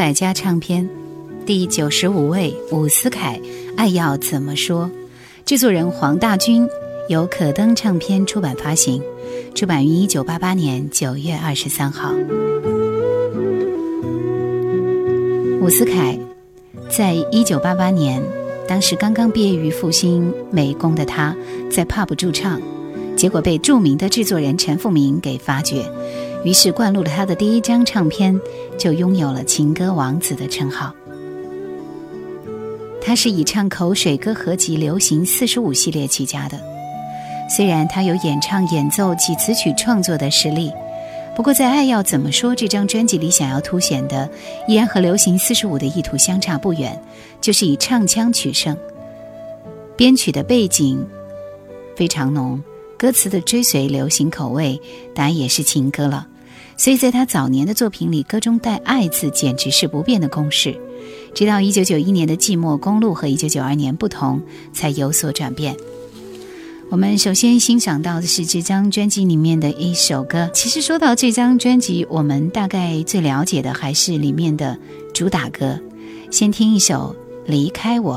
百家唱片，第九十五位伍思凯，《爱要怎么说》，制作人黄大军，由可登唱片出版发行，出版于一九八八年九月二十三号。伍思凯，在一九八八年，当时刚刚毕业于复兴美工的他，在 pub 驻唱，结果被著名的制作人陈复明给发掘。于是灌录了他的第一张唱片，就拥有了“情歌王子”的称号。他是以唱口水歌合集《流行四十五》系列起家的。虽然他有演唱、演奏及词曲创作的实力，不过在《爱要怎么说》这张专辑里，想要凸显的依然和《流行四十五》的意图相差不远，就是以唱腔取胜。编曲的背景非常浓，歌词的追随流行口味，当然也是情歌了。所以在他早年的作品里，歌中带“爱”字简直是不变的公式。直到一九九一年的《寂寞公路》和一九九二年不同，才有所转变。我们首先欣赏到的是这张专辑里面的一首歌。其实说到这张专辑，我们大概最了解的还是里面的主打歌。先听一首《离开我》。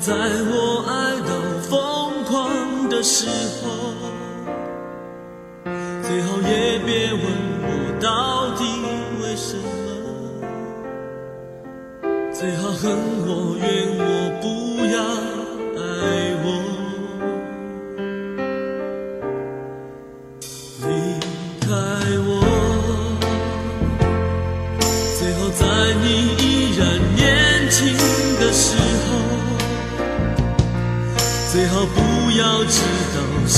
在我爱到疯狂的时候，最好也别问我到底为什么，最好恨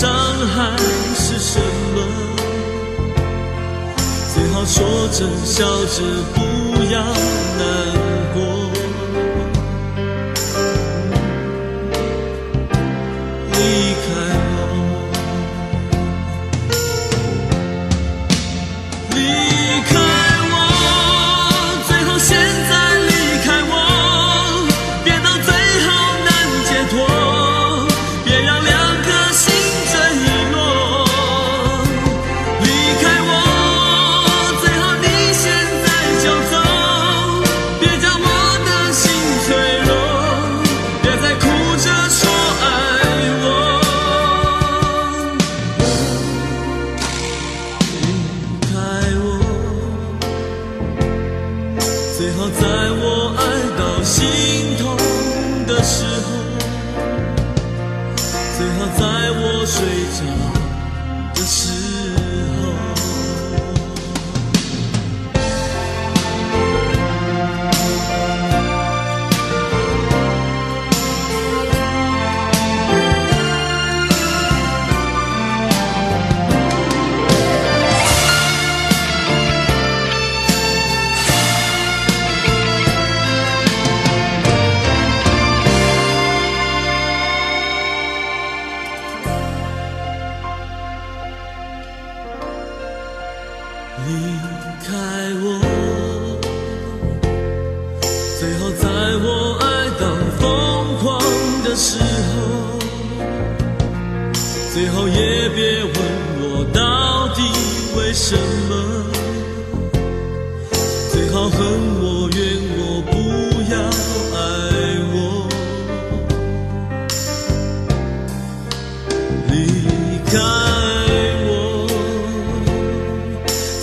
伤害是什么，最好说着笑着不要难为什么？最好恨我怨我不要爱我。离开我。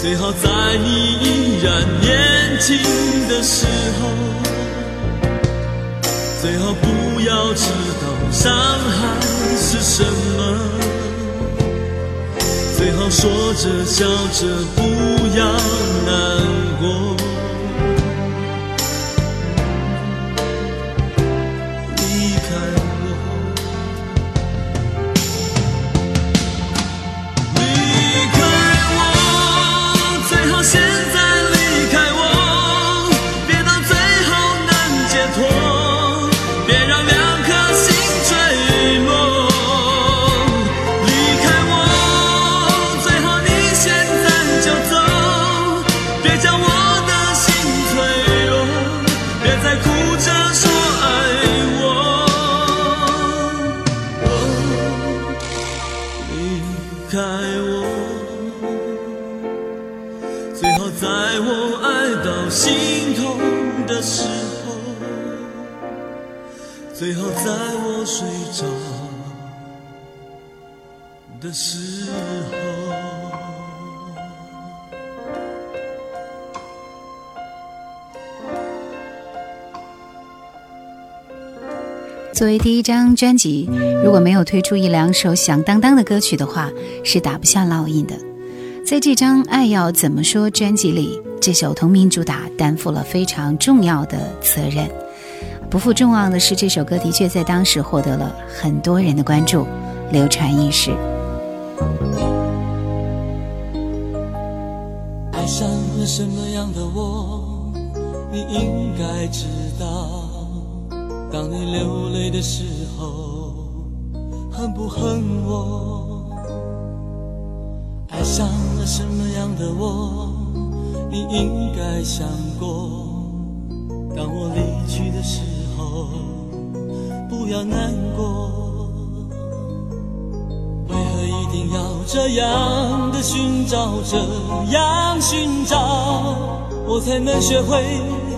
最好在你依然年轻的时候。最好不要知道伤害是什么。好说着笑着不要难过。时候。作为第一张专辑，如果没有推出一两首响当当的歌曲的话，是打不下烙印的。在这张《爱要怎么说》专辑里，这首同名主打担负了非常重要的责任。不负众望的是，这首歌的确在当时获得了很多人的关注，流传一时。爱上了什么样的我，你应该知道。当你流泪的时候，恨不恨我？爱上了什么样的我，你应该想过。当我离去的时候，不要难过。这样的寻找，这样寻找，我才能学会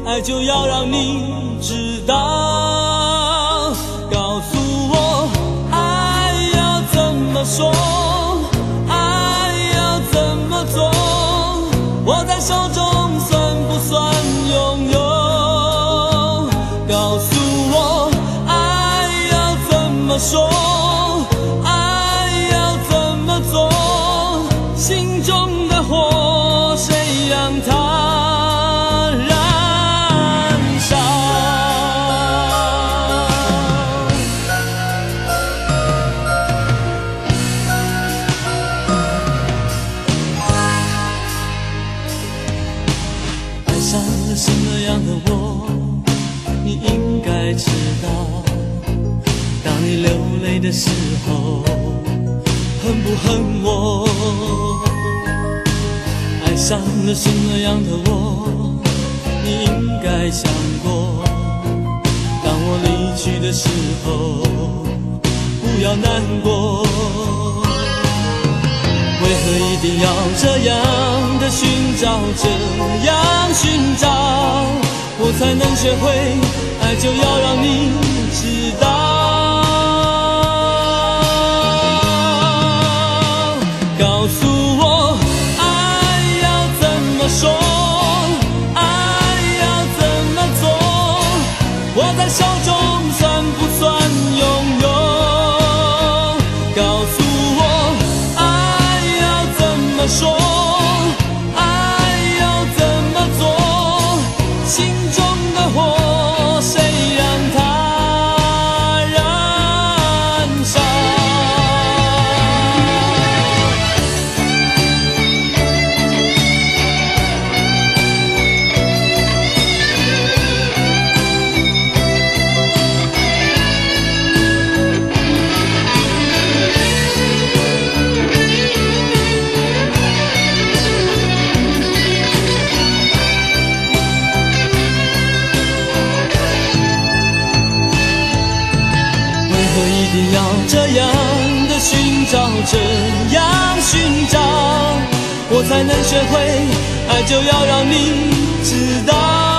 爱？就要让你知道。告诉我，爱要怎么说爱要怎么做？握在手中算不算拥有？告诉我爱要怎么说？不恨我？爱上了什么样的我？你应该想过。当我离去的时候，不要难过。为何一定要这样的寻找，这样寻找，我才能学会爱？就要让你知告诉才能学会爱，就要让你知道。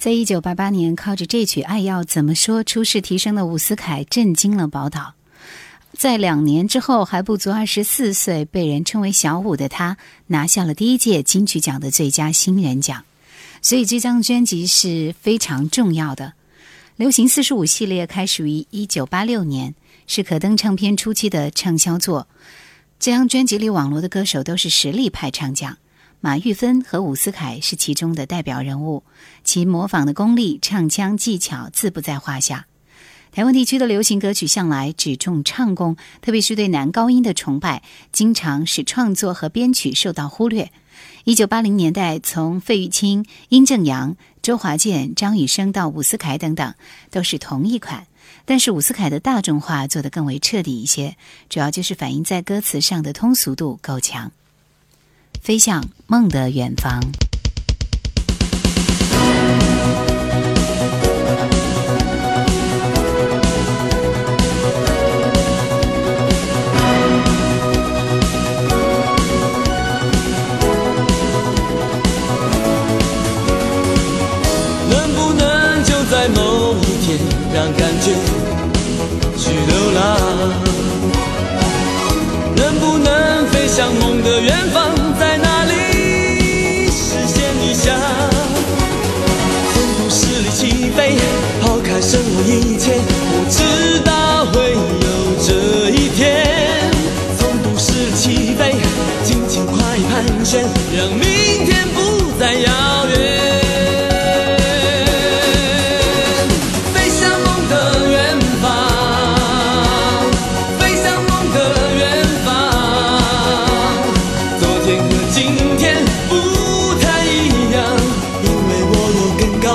在一九八八年，靠着这曲《爱要怎么说》出世提升的伍思凯震惊了宝岛。在两年之后，还不足二十四岁，被人称为“小五”的他，拿下了第一届金曲奖的最佳新人奖。所以这张专辑是非常重要的。流行四十五系列开始于一九八六年，是可登唱片初期的畅销作。这张专辑里网络的歌手都是实力派唱将，马玉芬和伍思凯是其中的代表人物，其模仿的功力、唱腔技巧自不在话下。台湾地区的流行歌曲向来只重唱功，特别是对男高音的崇拜，经常使创作和编曲受到忽略。一九八零年代，从费玉清、殷正阳、周华健、张雨生到伍思凯等等，都是同一款。但是伍思凯的大众化做得更为彻底一些，主要就是反映在歌词上的通俗度够强。飞向梦的远方。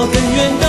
更远的。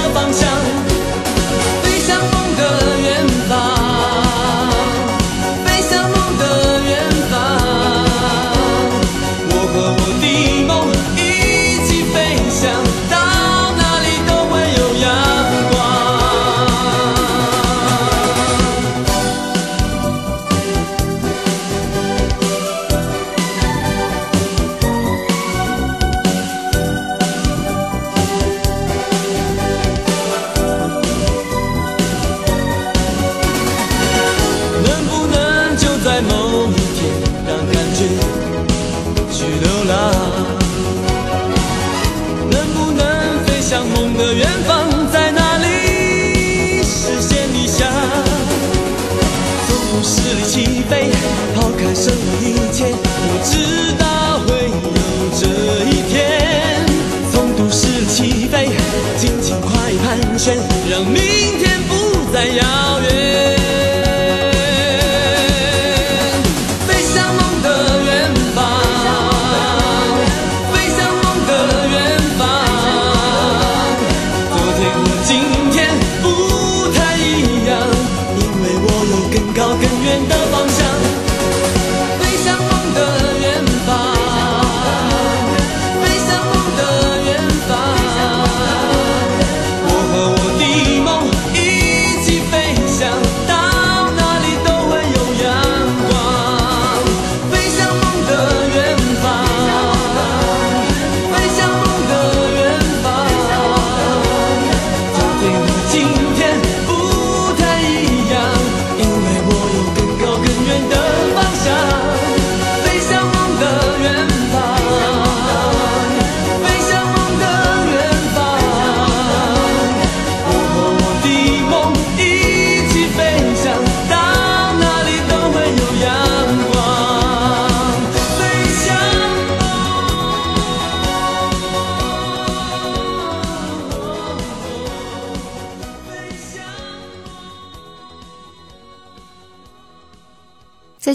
让明天不再遥远。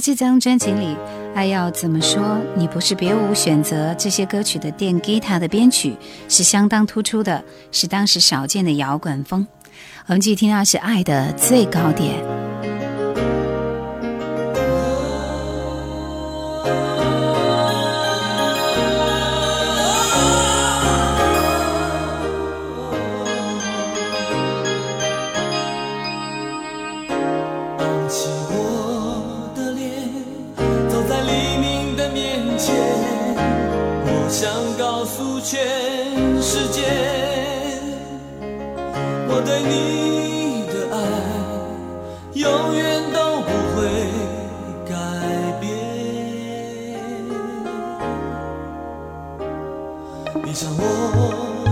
这张专辑里，爱要怎么说？你不是别无选择。这些歌曲的电吉他的编曲是相当突出的，是当时少见的摇滚风。我们继续听到是爱的最高点。全世界，我对你的爱永远都不会改变。闭上我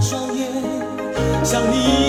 双眼，想你。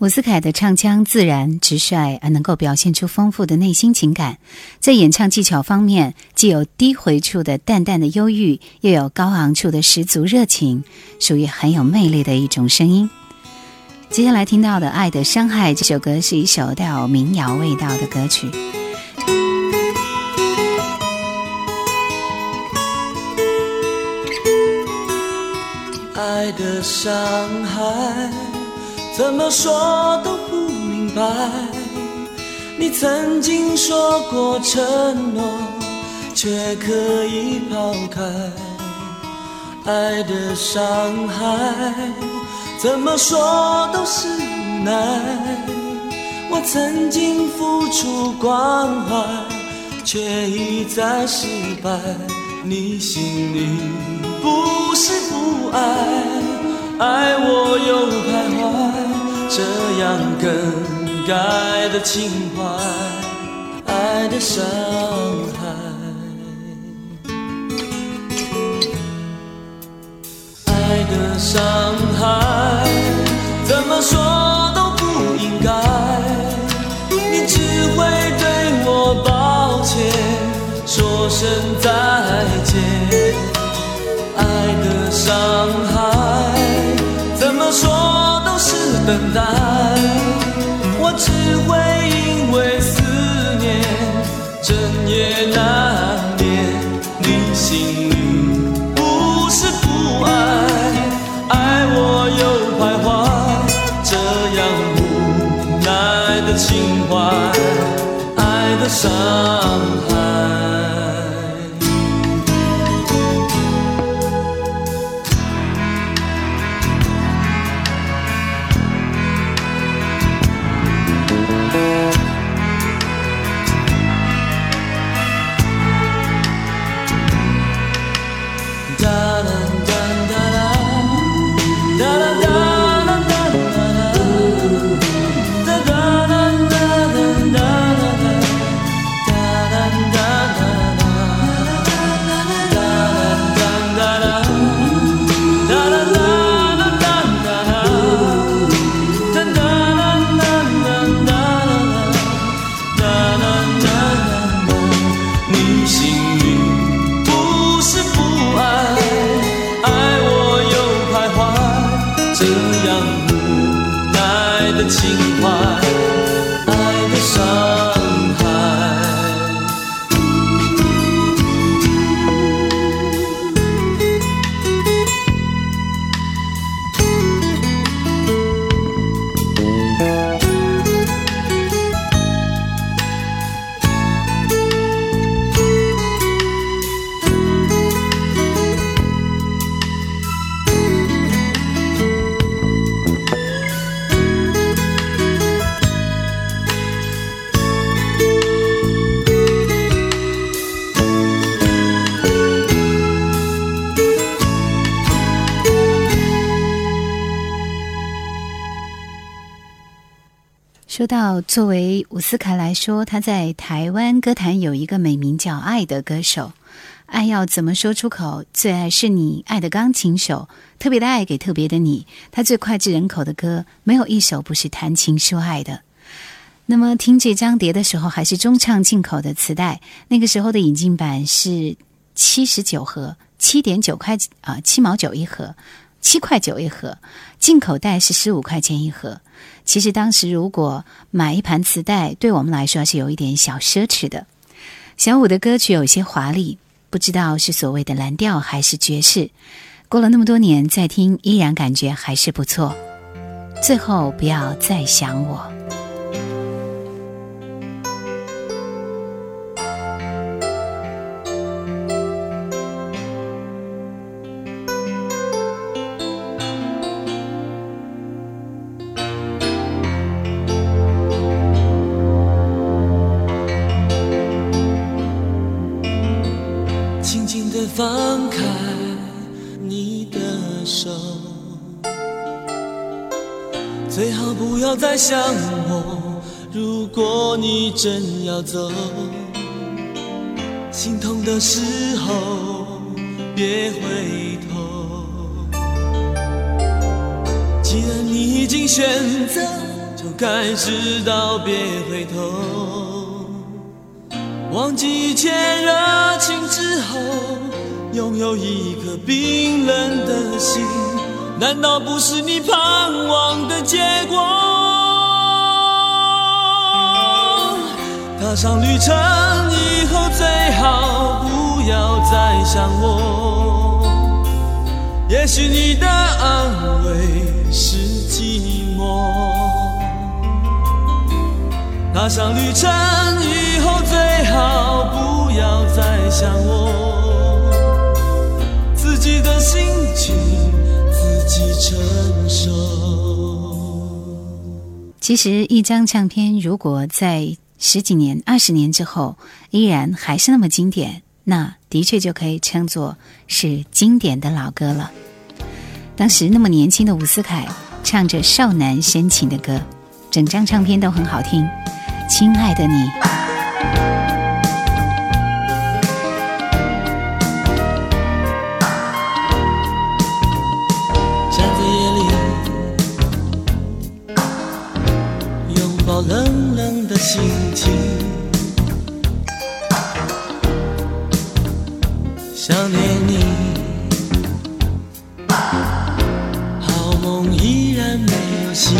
伍思凯的唱腔自然直率，而能够表现出丰富的内心情感。在演唱技巧方面，既有低回处的淡淡的忧郁，又有高昂处的十足热情，属于很有魅力的一种声音。接下来听到的《爱的伤害》这首歌是一首带有民谣味道的歌曲。爱的伤害。怎么说都不明白，你曾经说过承诺，却可以抛开。爱的伤害，怎么说都是无奈。我曾经付出关怀，却一再失败。你心里不是不爱。爱我又徘徊，这样更改的情怀，爱的伤害，爱的伤害，怎么说都不应该，你只会对我抱歉，说声都是等待，我只会因为思念，整夜难说到作为伍思凯来说，他在台湾歌坛有一个美名叫“爱”的歌手，爱要怎么说出口？最爱是你爱的钢琴手，特别的爱给特别的你。他最脍炙人口的歌，没有一首不是谈情说爱的。那么听这张碟的时候，还是中唱进口的磁带，那个时候的引进版是七十九盒，七点九块啊，七毛九一盒，七块九一盒。进口袋是十五块钱一盒。其实当时如果买一盘磁带，对我们来说是有一点小奢侈的。小五的歌曲有些华丽，不知道是所谓的蓝调还是爵士。过了那么多年再听，依然感觉还是不错。最后不要再想我。再想我。如果你真要走，心痛的时候别回头。既然你已经选择，就该知道别回头。忘记一切热情之后，拥有一颗冰冷的心。难道不是你盼望的结果？踏上旅程以后，最好不要再想我。也许你的安慰是寂寞。踏上旅程以后，最好不要再想我。自己的心情自己。承受。其实，一张唱片如果在十几年、二十年之后依然还是那么经典，那的确就可以称作是经典的老歌了。当时那么年轻的伍思凯唱着少男深情的歌，整张唱片都很好听。亲爱的你。心情，想念你，好梦依然没有醒。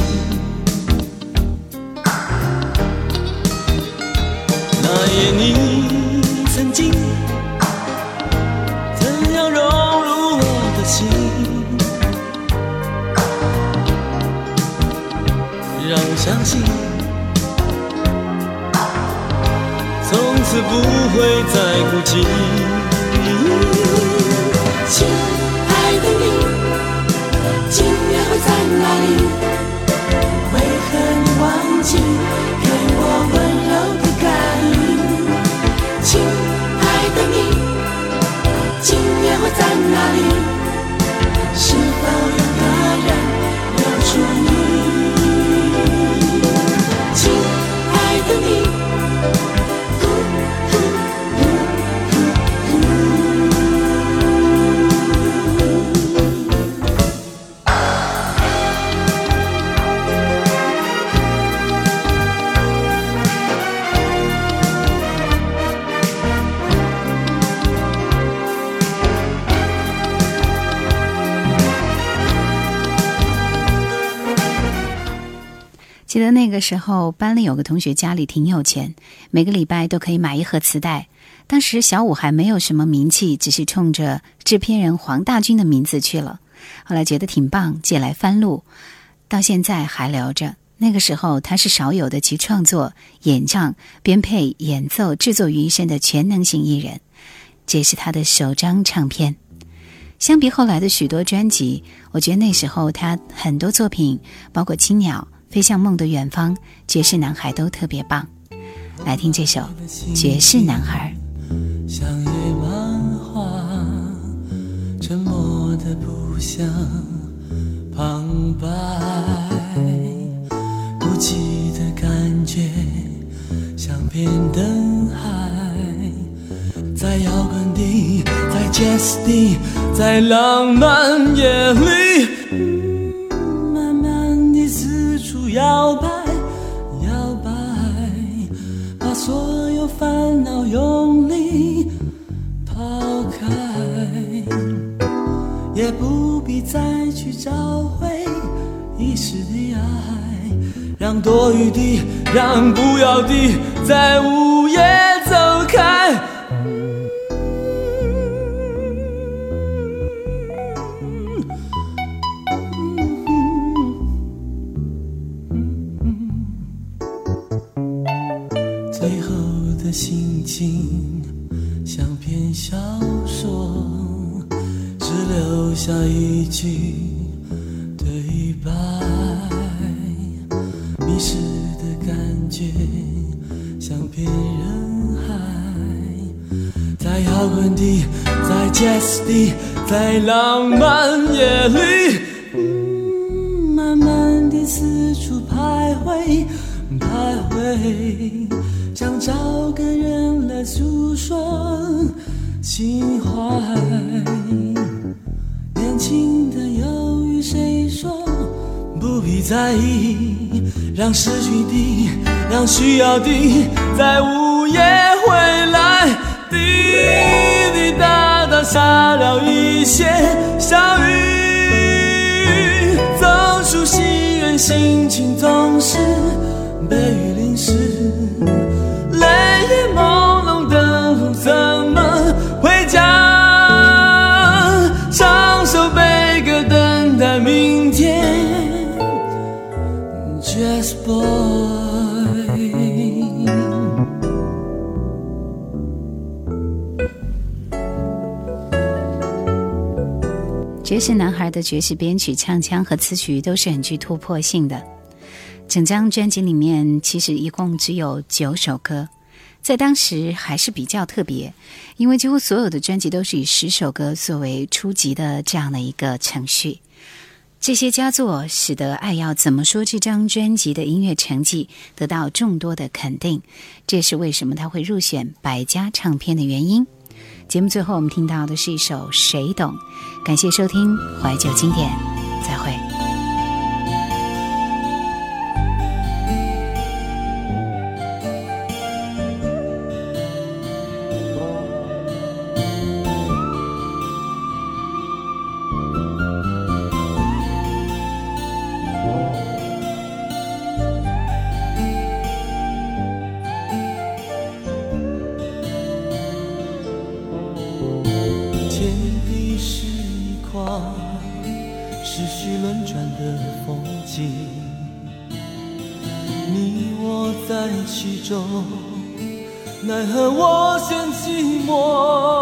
会在哭泣。亲爱的你，今夜会在哪里？为何你忘记给我温柔的感应？亲爱的你，今夜会在哪里？时候，班里有个同学家里挺有钱，每个礼拜都可以买一盒磁带。当时小五还没有什么名气，只是冲着制片人黄大军的名字去了。后来觉得挺棒，借来翻录，到现在还留着。那个时候他是少有的集创作、演唱、编配、演奏、制作于一身的全能型艺人。这是他的首张唱片。相比后来的许多专辑，我觉得那时候他很多作品，包括《青鸟》。飞向梦的远方，爵士男孩都特别棒。来听这首《爵士男孩》。像野蛮花，沉默的不像旁白，孤寂的感觉像片灯海，在摇滚地，在 jazz 地，在浪漫夜里。让多余的，让不要的，在午夜走开。最后的心情，像篇小说，只留下一句对白。时的感觉像片人海，在摇滚地，在 jazz 地，在浪漫夜里，嗯、慢慢地四处徘徊，徘徊，想找个人来诉说心怀。年轻的，又与谁说？不必在意？让失去的，让需要的，在午夜回来，滴滴答答下了一些小雨，走出戏院，心情总是被雨淋湿，Boy。爵士男孩的爵士编曲、唱腔和词曲都是很具突破性的。整张专辑里面其实一共只有九首歌，在当时还是比较特别，因为几乎所有的专辑都是以十首歌作为初级的这样的一个程序。这些佳作使得《爱要怎么说》这张专辑的音乐成绩得到众多的肯定，这也是为什么他会入选百家唱片的原因。节目最后我们听到的是一首《谁懂》，感谢收听怀旧经典，再会。奈何我嫌寂寞。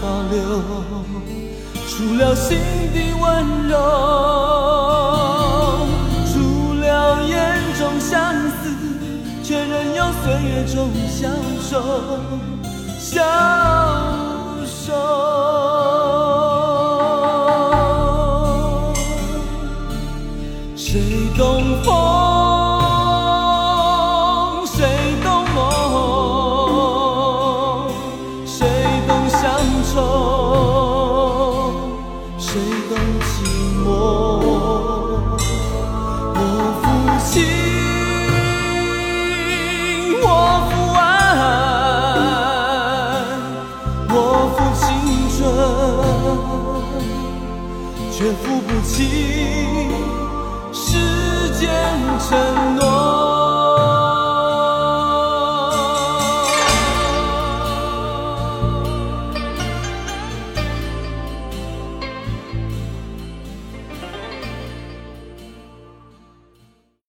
保留，除了心底温柔，除了眼中相思，却任由岁月中消瘦，消瘦。